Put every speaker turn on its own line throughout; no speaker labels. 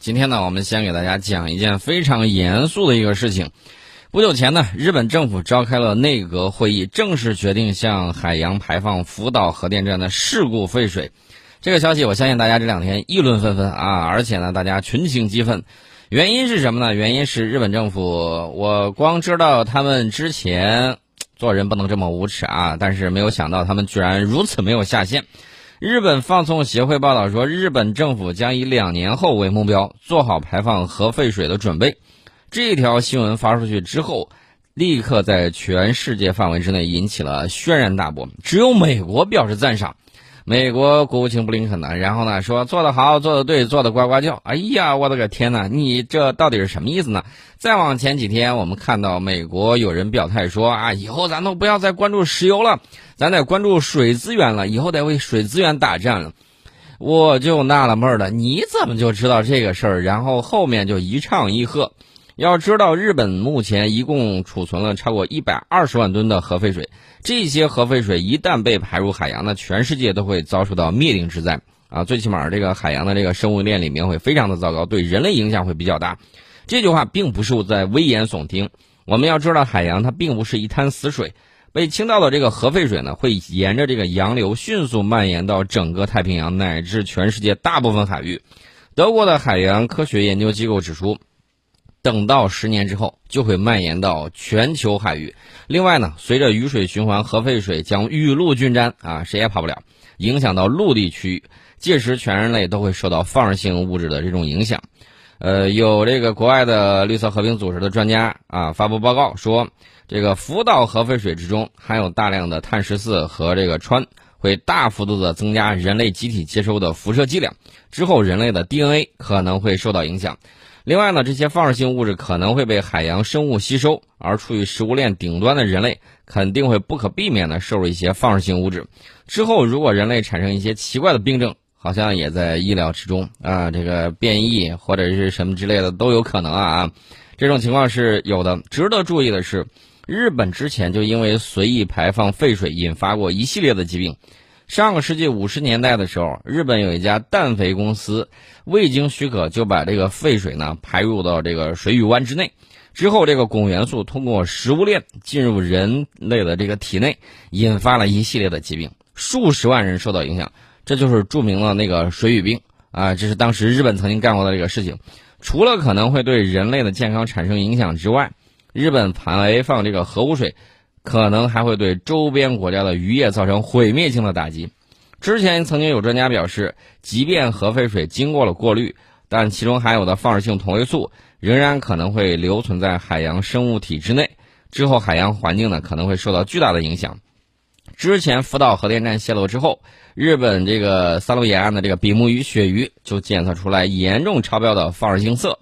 今天呢，我们先给大家讲一件非常严肃的一个事情。不久前呢，日本政府召开了内阁会议，正式决定向海洋排放福岛核电站的事故废水。这个消息，我相信大家这两天议论纷纷啊，而且呢，大家群情激愤。原因是什么呢？原因是日本政府，我光知道他们之前做人不能这么无耻啊，但是没有想到他们居然如此没有下限。日本放送协会报道说，日本政府将以两年后为目标，做好排放核废水的准备。这条新闻发出去之后，立刻在全世界范围之内引起了轩然大波。只有美国表示赞赏，美国国务卿布林肯呢，然后呢说做得好，做得对，做得呱呱叫。哎呀，我的个天呐，你这到底是什么意思呢？再往前几天，我们看到美国有人表态说啊，以后咱都不要再关注石油了。咱得关注水资源了，以后得为水资源打仗了。我就纳了闷了，你怎么就知道这个事儿？然后后面就一唱一和。要知道，日本目前一共储存了超过一百二十万吨的核废水，这些核废水一旦被排入海洋，那全世界都会遭受到灭顶之灾啊！最起码这个海洋的这个生物链里面会非常的糟糕，对人类影响会比较大。这句话并不是我在危言耸听，我们要知道，海洋它并不是一滩死水。被倾倒的这个核废水呢，会沿着这个洋流迅速蔓延到整个太平洋乃至全世界大部分海域。德国的海洋科学研究机构指出，等到十年之后，就会蔓延到全球海域。另外呢，随着雨水循环，核废水将雨露均沾啊，谁也跑不了，影响到陆地区域。届时，全人类都会受到放射性物质的这种影响。呃，有这个国外的绿色和平组织的专家啊，发布报告说。这个福岛核废水之中含有大量的碳十四和这个氚，会大幅度的增加人类集体接收的辐射剂量，之后人类的 DNA 可能会受到影响。另外呢，这些放射性物质可能会被海洋生物吸收，而处于食物链顶端的人类肯定会不可避免的摄入一些放射性物质。之后如果人类产生一些奇怪的病症，好像也在意料之中啊，这个变异或者是什么之类的都有可能啊。这种情况是有的。值得注意的是。日本之前就因为随意排放废水引发过一系列的疾病。上个世纪五十年代的时候，日本有一家氮肥公司未经许可就把这个废水呢排入到这个水域湾之内，之后这个汞元素通过食物链进入人类的这个体内，引发了一系列的疾病，数十万人受到影响。这就是著名的那个水俣病啊！这是当时日本曾经干过的这个事情。除了可能会对人类的健康产生影响之外，日本排放这个核污水，可能还会对周边国家的渔业造成毁灭性的打击。之前曾经有专家表示，即便核废水经过了过滤，但其中含有的放射性同位素仍然可能会留存在海洋生物体之内，之后海洋环境呢可能会受到巨大的影响。之前福岛核电站泄漏之后，日本这个三陆沿岸的这个比目鱼、鳕鱼就检测出来严重超标的放射性色。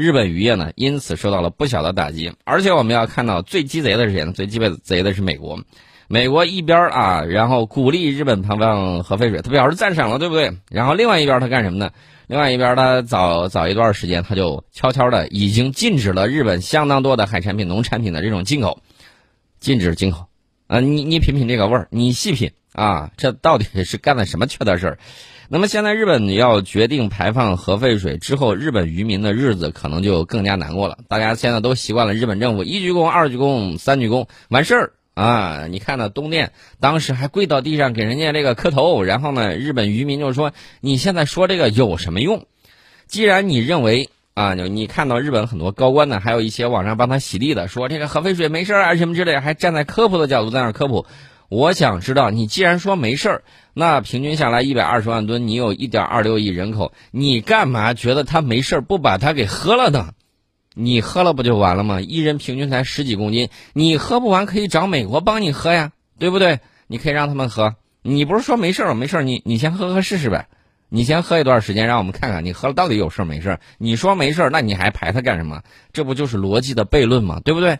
日本渔业呢，因此受到了不小的打击。而且我们要看到，最鸡贼的是谁呢？最鸡贼的是美国。美国一边啊，然后鼓励日本排放核废水，他表示赞赏了，对不对？然后另外一边他干什么呢？另外一边他早早一段时间他就悄悄的已经禁止了日本相当多的海产品、农产品的这种进口，禁止进口。啊，你你品品这个味儿，你细品啊，这到底是干了什么缺德事儿？那么现在日本要决定排放核废水之后，日本渔民的日子可能就更加难过了。大家现在都习惯了日本政府一鞠躬、二鞠躬、三鞠躬完事儿啊！你看那东电当时还跪到地上给人家这个磕头，然后呢，日本渔民就说：“你现在说这个有什么用？既然你认为啊，你看到日本很多高官呢，还有一些网上帮他洗地的，说这个核废水没事儿啊什么之类，还站在科普的角度在那科普。我想知道，你既然说没事儿。”那平均下来一百二十万吨，你有一点二六亿人口，你干嘛觉得他没事不把它给喝了呢？你喝了不就完了吗？一人平均才十几公斤，你喝不完可以找美国帮你喝呀，对不对？你可以让他们喝。你不是说没事儿没事儿，你你先喝喝试试呗。你先喝一段时间，让我们看看你喝了到底有事儿没事儿。你说没事儿，那你还排他干什么？这不就是逻辑的悖论吗？对不对？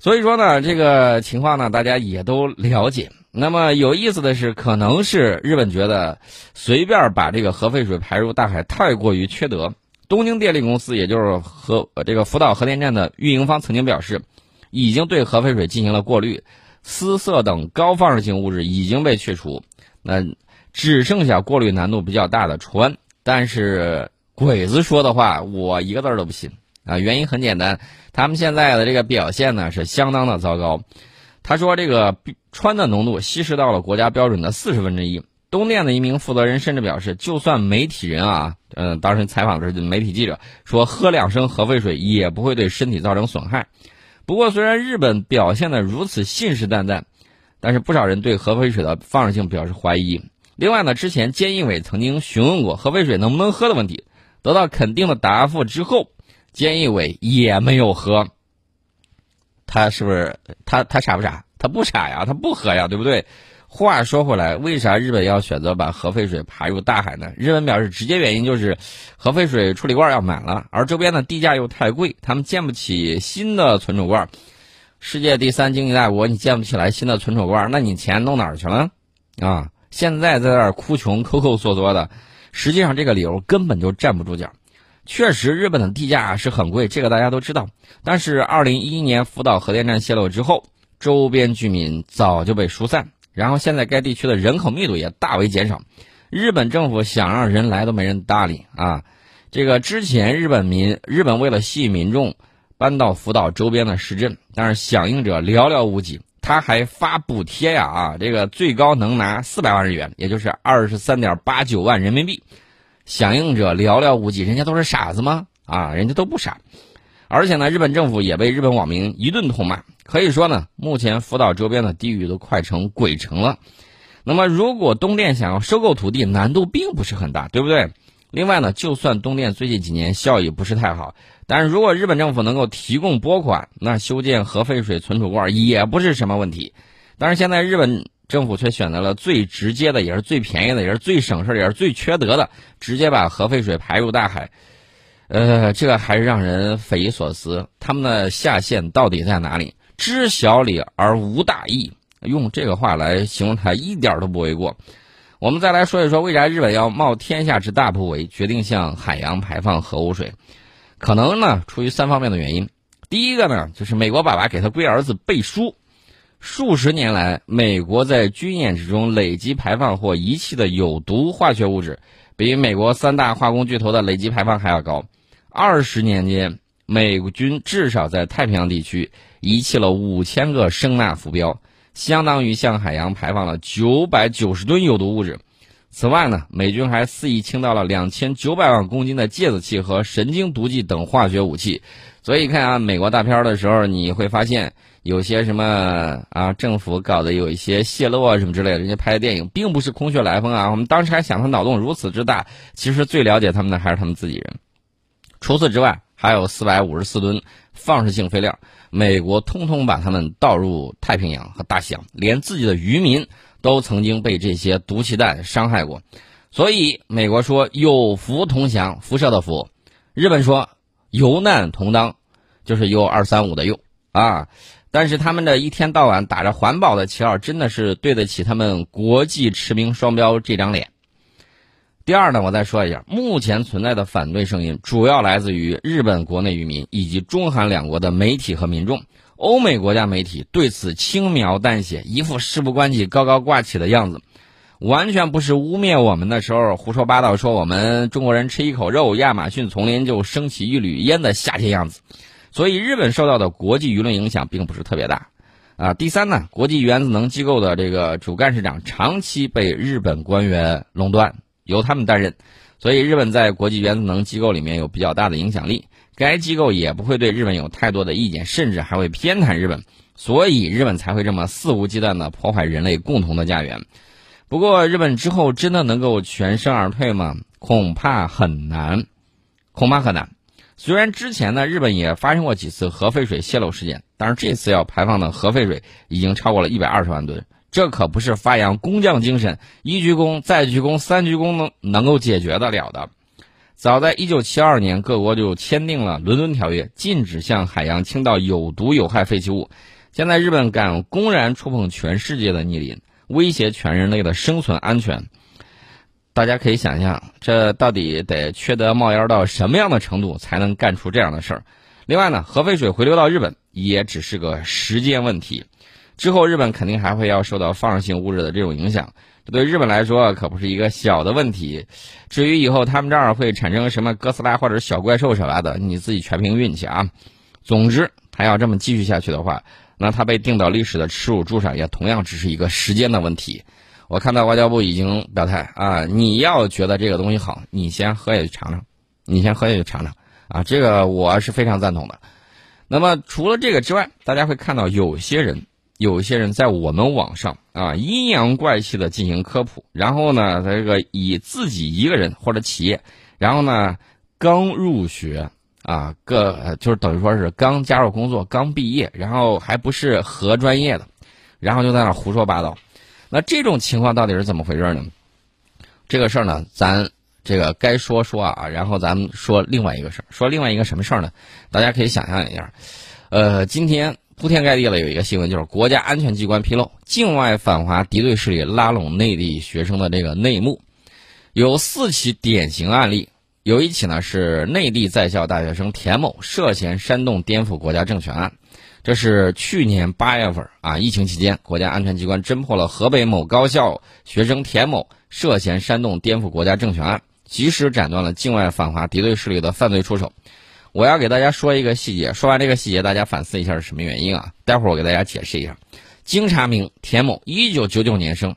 所以说呢，这个情况呢，大家也都了解。那么有意思的是，可能是日本觉得随便把这个核废水排入大海太过于缺德。东京电力公司，也就是核这个福岛核电站的运营方，曾经表示，已经对核废水进行了过滤，私色等高放射性物质已经被去除，那只剩下过滤难度比较大的氚。但是鬼子说的话，我一个字儿都不信啊！原因很简单，他们现在的这个表现呢是相当的糟糕。他说这个氚的浓度稀释到了国家标准的四十分之一。东电的一名负责人甚至表示，就算媒体人啊，嗯，当时采访的媒体记者说，喝两升核废水也不会对身体造成损害。不过，虽然日本表现的如此信誓旦旦，但是不少人对核废水的放射性表示怀疑。另外呢，之前菅义伟曾经询问过核废水能不能喝的问题，得到肯定的答复之后，菅义伟也没有喝。他是不是他他傻不傻？他不傻呀，他不喝呀，对不对？话说回来，为啥日本要选择把核废水排入大海呢？日本表示，直接原因就是核废水处理罐要满了，而周边的地价又太贵，他们建不起新的存储罐。世界第三经济大国，你建不起来新的存储罐，那你钱弄哪儿去了？啊，现在在那儿哭穷、抠抠缩缩的，实际上这个理由根本就站不住脚。确实，日本的地价是很贵，这个大家都知道。但是，二零一一年福岛核电站泄漏之后，周边居民早就被疏散。然后现在该地区的人口密度也大为减少，日本政府想让人来都没人搭理啊！这个之前日本民日本为了吸引民众搬到福岛周边的市镇，但是响应者寥寥无几。他还发补贴呀啊，这个最高能拿四百万日元，也就是二十三点八九万人民币。响应者寥寥无几，人家都是傻子吗？啊，人家都不傻。而且呢，日本政府也被日本网民一顿痛骂。可以说呢，目前福岛周边的地域都快成鬼城了。那么，如果东电想要收购土地，难度并不是很大，对不对？另外呢，就算东电最近几年效益不是太好，但是如果日本政府能够提供拨款，那修建核废水存储罐也不是什么问题。但是现在日本政府却选择了最直接的，也是最便宜的，也是最省事也是最缺德的，直接把核废水排入大海。呃，这个还是让人匪夷所思。他们的下限到底在哪里？知小理而无大义，用这个话来形容他一点都不为过。我们再来说一说，为啥日本要冒天下之大不韪，决定向海洋排放核污水？可能呢，出于三方面的原因。第一个呢，就是美国爸爸给他龟儿子背书，数十年来，美国在军演之中累积排放或遗弃的有毒化学物质，比美国三大化工巨头的累积排放还要高。二十年间，美军至少在太平洋地区。遗弃了五千个声纳浮标，相当于向海洋排放了九百九十吨有毒物质。此外呢，美军还肆意倾倒了两千九百万公斤的芥子气和神经毒剂等化学武器。所以看啊，美国大片的时候，你会发现有些什么啊，政府搞的有一些泄露啊什么之类的，人家拍的电影并不是空穴来风啊。我们当时还想他脑洞如此之大，其实最了解他们的还是他们自己人。除此之外，还有四百五十四吨放射性废料。美国通通把他们倒入太平洋和大西洋，连自己的渔民都曾经被这些毒气弹伤害过，所以美国说有福同享，辐射的福；日本说有难同当，就是 U 二三五的 U 啊。但是他们这一天到晚打着环保的旗号，真的是对得起他们国际驰名双标这张脸。第二呢，我再说一下，目前存在的反对声音主要来自于日本国内渔民以及中韩两国的媒体和民众。欧美国家媒体对此轻描淡写，一副事不关己高高挂起的样子，完全不是污蔑我们的时候胡说八道，说我们中国人吃一口肉，亚马逊丛林就升起一缕烟的夏天样子。所以，日本受到的国际舆论影响并不是特别大。啊，第三呢，国际原子能机构的这个主干事长长期被日本官员垄断。由他们担任，所以日本在国际原子能机构里面有比较大的影响力。该机构也不会对日本有太多的意见，甚至还会偏袒日本，所以日本才会这么肆无忌惮地破坏人类共同的家园。不过，日本之后真的能够全身而退吗？恐怕很难，恐怕很难。虽然之前呢，日本也发生过几次核废水泄漏事件，但是这次要排放的核废水已经超过了一百二十万吨。这可不是发扬工匠精神，一鞠躬再鞠躬三鞠躬能能够解决得了的。早在一九七二年，各国就签订了《伦敦条约》，禁止向海洋倾倒有毒有害废弃物。现在日本敢公然触碰全世界的逆鳞，威胁全人类的生存安全。大家可以想象，这到底得缺德冒烟到什么样的程度，才能干出这样的事儿？另外呢，核废水回流到日本也只是个时间问题。之后，日本肯定还会要受到放射性物质的这种影响，这对日本来说可不是一个小的问题。至于以后他们这儿会产生什么哥斯拉或者小怪兽什么的，你自己全凭运气啊。总之，他要这么继续下去的话，那他被钉到历史的耻辱柱上，也同样只是一个时间的问题。我看到外交部已经表态啊，你要觉得这个东西好，你先喝下去尝尝，你先喝下去尝尝啊，这个我是非常赞同的。那么除了这个之外，大家会看到有些人。有些人在我们网上啊阴阳怪气的进行科普，然后呢，这个以自己一个人或者企业，然后呢刚入学啊，个就是等于说是刚加入工作、刚毕业，然后还不是核专业的，然后就在那胡说八道。那这种情况到底是怎么回事呢？这个事儿呢，咱这个该说说啊，然后咱们说另外一个事儿，说另外一个什么事儿呢？大家可以想象一下，呃，今天。铺天盖地了，有一个新闻，就是国家安全机关披露，境外反华敌对势力拉拢内地学生的这个内幕，有四起典型案例。有一起呢是内地在校大学生田某涉嫌煽动颠覆国家政权案，这是去年八月份啊，疫情期间，国家安全机关侦破了河北某高校学生田某涉嫌煽动颠覆国家政权案，及时斩断了境外反华敌对势力的犯罪出手。我要给大家说一个细节，说完这个细节，大家反思一下是什么原因啊？待会儿我给大家解释一下。经查明，田某，一九九九年生，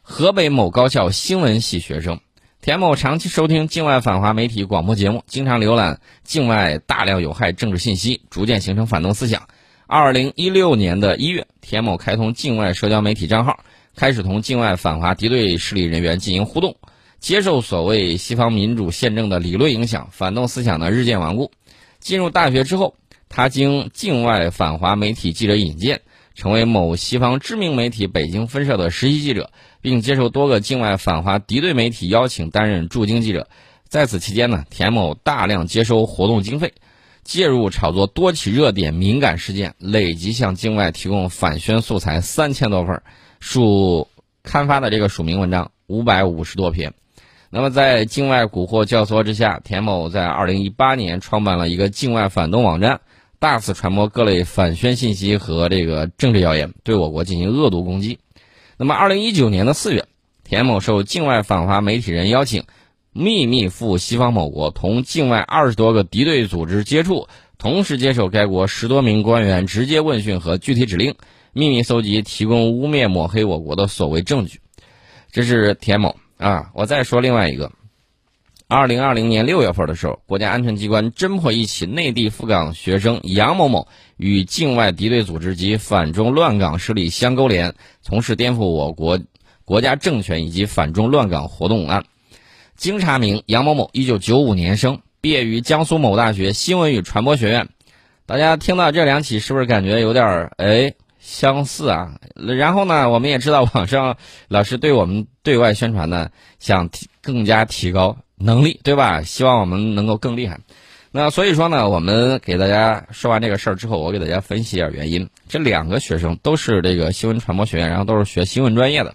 河北某高校新闻系学生。田某长期收听境外反华媒体广播节目，经常浏览境外大量有害政治信息，逐渐形成反动思想。二零一六年的一月，田某开通境外社交媒体账号，开始同境外反华敌对势力人员进行互动，接受所谓西方民主宪政的理论影响，反动思想呢日渐顽固。进入大学之后，他经境外反华媒体记者引荐，成为某西方知名媒体北京分社的实习记者，并接受多个境外反华敌对媒体邀请担任驻京记者。在此期间呢，田某大量接收活动经费，介入炒作多起热点敏感事件，累计向境外提供反宣素材三千多份，署刊发的这个署名文章五百五十多篇。那么，在境外蛊惑教唆之下，田某在二零一八年创办了一个境外反动网站，大肆传播各类反宣信息和这个政治谣言，对我国进行恶毒攻击。那么，二零一九年的四月，田某受境外反华媒体人邀请，秘密赴西方某国，同境外二十多个敌对组织接触，同时接受该国十多名官员直接问讯和具体指令，秘密搜集提供污蔑抹黑我国的所谓证据。这是田某。啊，我再说另外一个。二零二零年六月份的时候，国家安全机关侦破一起内地赴港学生杨某某与境外敌对组织及反中乱港势力相勾连，从事颠覆我国国家政权以及反中乱港活动案。经查明，杨某某一九九五年生，毕业于江苏某大学新闻与传播学院。大家听到这两起，是不是感觉有点儿哎？相似啊，然后呢，我们也知道网上老师对我们对外宣传呢，想提更加提高能力，对吧？希望我们能够更厉害。那所以说呢，我们给大家说完这个事儿之后，我给大家分析一下原因。这两个学生都是这个新闻传播学院，然后都是学新闻专业的。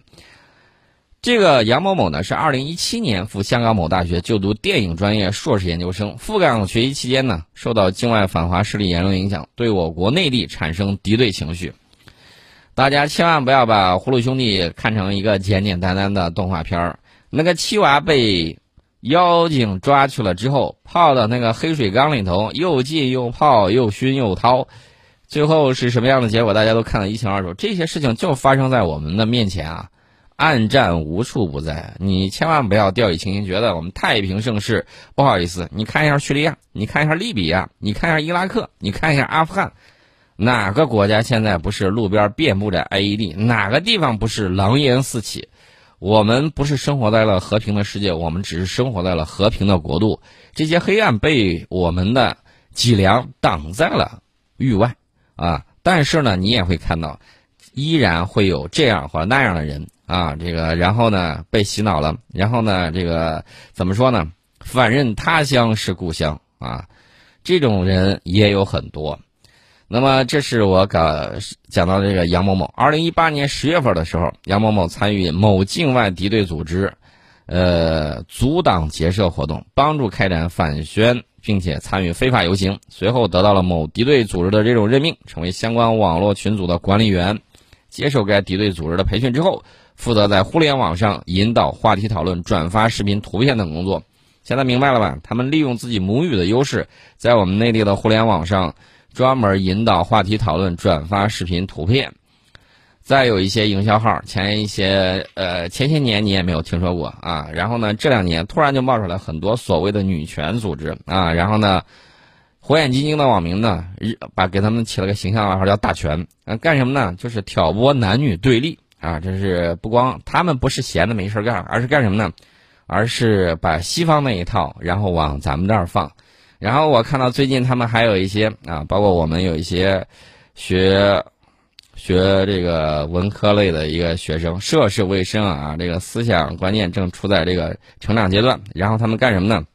这个杨某某呢，是二零一七年赴香港某大学就读电影专业硕士研究生。赴港学习期间呢，受到境外反华势力言论影响，对我国内地产生敌对情绪。大家千万不要把《葫芦兄弟》看成一个简简单单的动画片儿。那个七娃被妖精抓去了之后，泡到那个黑水缸里头，又浸又泡，又熏又掏，最后是什么样的结果，大家都看得一清二楚。这些事情就发生在我们的面前啊，暗战无处不在。你千万不要掉以轻心，觉得我们太平盛世。不好意思，你看一下叙利亚，你看一下利比亚，你看一下伊拉克，你看一下阿富汗。哪个国家现在不是路边遍布着 IED？哪个地方不是狼烟四起？我们不是生活在了和平的世界，我们只是生活在了和平的国度。这些黑暗被我们的脊梁挡在了域外啊！但是呢，你也会看到，依然会有这样或那样的人啊，这个然后呢被洗脑了，然后呢这个怎么说呢？反认他乡是故乡啊！这种人也有很多。那么，这是我讲讲到这个杨某某。二零一八年十月份的时候，杨某某参与某境外敌对组织，呃，阻挡结社活动，帮助开展反宣，并且参与非法游行。随后得到了某敌对组织的这种任命，成为相关网络群组的管理员。接受该敌对组织的培训之后，负责在互联网上引导话题讨论、转发视频、图片等工作。现在明白了吧？他们利用自己母语的优势，在我们内地的互联网上专门引导话题讨论、转发视频、图片。再有一些营销号，前一些呃前些年你也没有听说过啊，然后呢这两年突然就冒出来很多所谓的女权组织啊，然后呢火眼金睛的网民呢，把给他们起了个形象外号叫“大权”，啊干什么呢？就是挑拨男女对立啊，这是不光他们不是闲的没事干，而是干什么呢？而是把西方那一套然后往咱们这儿放，然后我看到最近他们还有一些啊，包括我们有一些学。学这个文科类的一个学生，涉世未深啊，这个思想观念正处在这个成长阶段。然后他们干什么呢？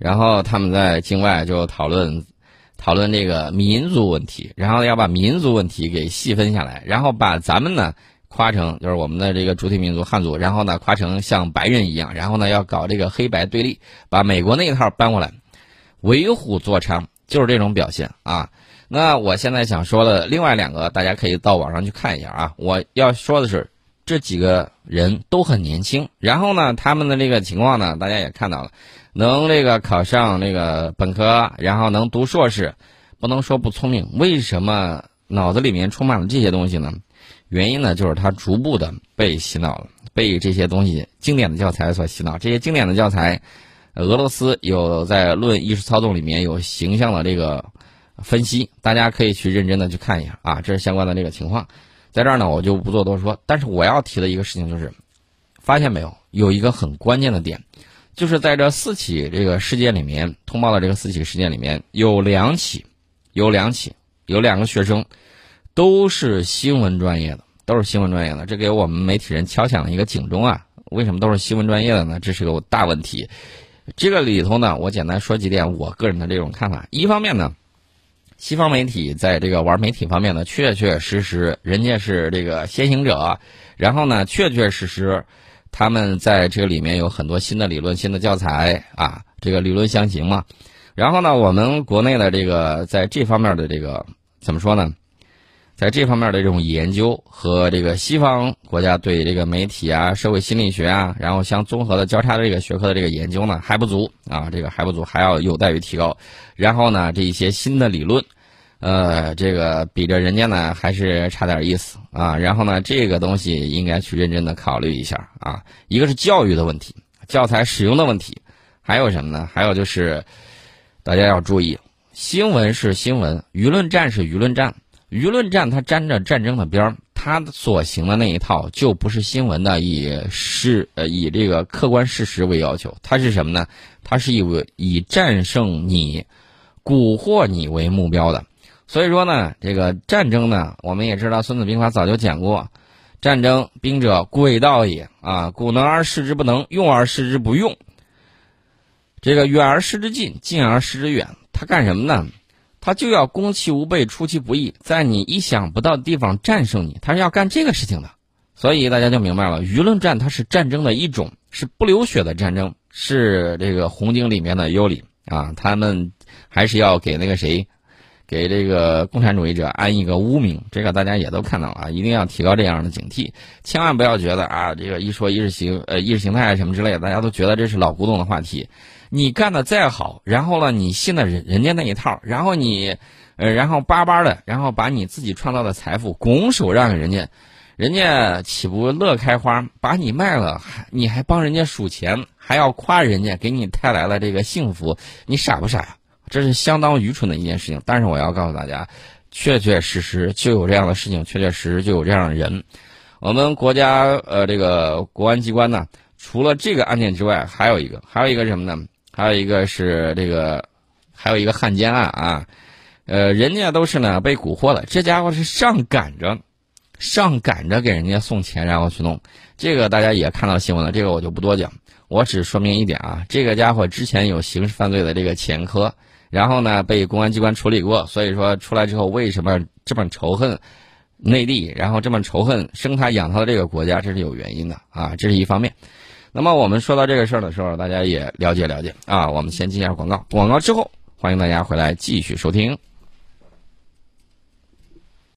然后他们在境外就讨论讨论这个民族问题，然后要把民族问题给细分下来，然后把咱们呢夸成就是我们的这个主体民族汉族，然后呢夸成像白人一样，然后呢要搞这个黑白对立，把美国那一套搬过来，为虎作伥，就是这种表现啊。那我现在想说的另外两个，大家可以到网上去看一下啊。我要说的是，这几个人都很年轻，然后呢，他们的这个情况呢，大家也看到了，能这个考上那个本科，然后能读硕士，不能说不聪明。为什么脑子里面充满了这些东西呢？原因呢，就是他逐步的被洗脑了，被这些东西经典的教材所洗脑。这些经典的教材，俄罗斯有在《论意识操纵》里面有形象的这个。分析，大家可以去认真的去看一下啊，这是相关的这个情况，在这儿呢我就不做多说。但是我要提的一个事情就是，发现没有，有一个很关键的点，就是在这四起这个事件里面通报的这个四起事件里面有两起，有两起，有两个学生，都是新闻专业的，都是新闻专业的，这给我们媒体人敲响了一个警钟啊！为什么都是新闻专业的呢？这是个大问题。这个里头呢，我简单说几点我个人的这种看法。一方面呢。西方媒体在这个玩媒体方面呢，确确实实人家是这个先行者，然后呢，确确实实他们在这个里面有很多新的理论、新的教材啊，这个理论相行嘛。然后呢，我们国内的这个在这方面的这个怎么说呢？在这方面的这种研究和这个西方国家对这个媒体啊、社会心理学啊，然后相综合的交叉的这个学科的这个研究呢，还不足啊，这个还不足，还要有待于提高。然后呢，这一些新的理论，呃，这个比着人家呢还是差点意思啊。然后呢，这个东西应该去认真的考虑一下啊。一个是教育的问题，教材使用的问题，还有什么呢？还有就是大家要注意，新闻是新闻，舆论战是舆论战。舆论战它沾着战争的边儿，它所行的那一套就不是新闻的，以事呃以这个客观事实为要求，它是什么呢？它是以以战胜你、蛊惑你为目标的。所以说呢，这个战争呢，我们也知道，《孙子兵法》早就讲过，战争兵者诡道也啊，古能而示之不能，用而示之不用，这个远而示之近，近而示之远，他干什么呢？他就要攻其无备，出其不意，在你意想不到的地方战胜你，他是要干这个事情的。所以大家就明白了，舆论战它是战争的一种，是不流血的战争，是这个红警里面的幽灵啊。他们还是要给那个谁，给这个共产主义者安一个污名。这个大家也都看到了啊，一定要提高这样的警惕，千万不要觉得啊，这个一说意识形呃意识形态什么之类的，大家都觉得这是老古董的话题。你干的再好，然后呢，你信了人人家那一套，然后你，呃，然后巴巴的，然后把你自己创造的财富拱手让给人家，人家岂不乐开花？把你卖了，还你还帮人家数钱，还要夸人家给你带来了这个幸福，你傻不傻呀？这是相当愚蠢的一件事情。但是我要告诉大家，确确实实就有这样的事情，确确实实就有这样的人。我们国家呃，这个国安机关呢，除了这个案件之外，还有一个，还有一个什么呢？还有一个是这个，还有一个汉奸案啊，呃，人家都是呢被蛊惑了，这家伙是上赶着，上赶着给人家送钱，然后去弄。这个大家也看到新闻了，这个我就不多讲，我只说明一点啊，这个家伙之前有刑事犯罪的这个前科，然后呢被公安机关处理过，所以说出来之后为什么这么仇恨内地，然后这么仇恨生他养他的这个国家，这是有原因的啊，这是一方面。那么我们说到这个事儿的时候，大家也了解了解啊。我们先进一下广告，广告之后欢迎大家回来继续收听。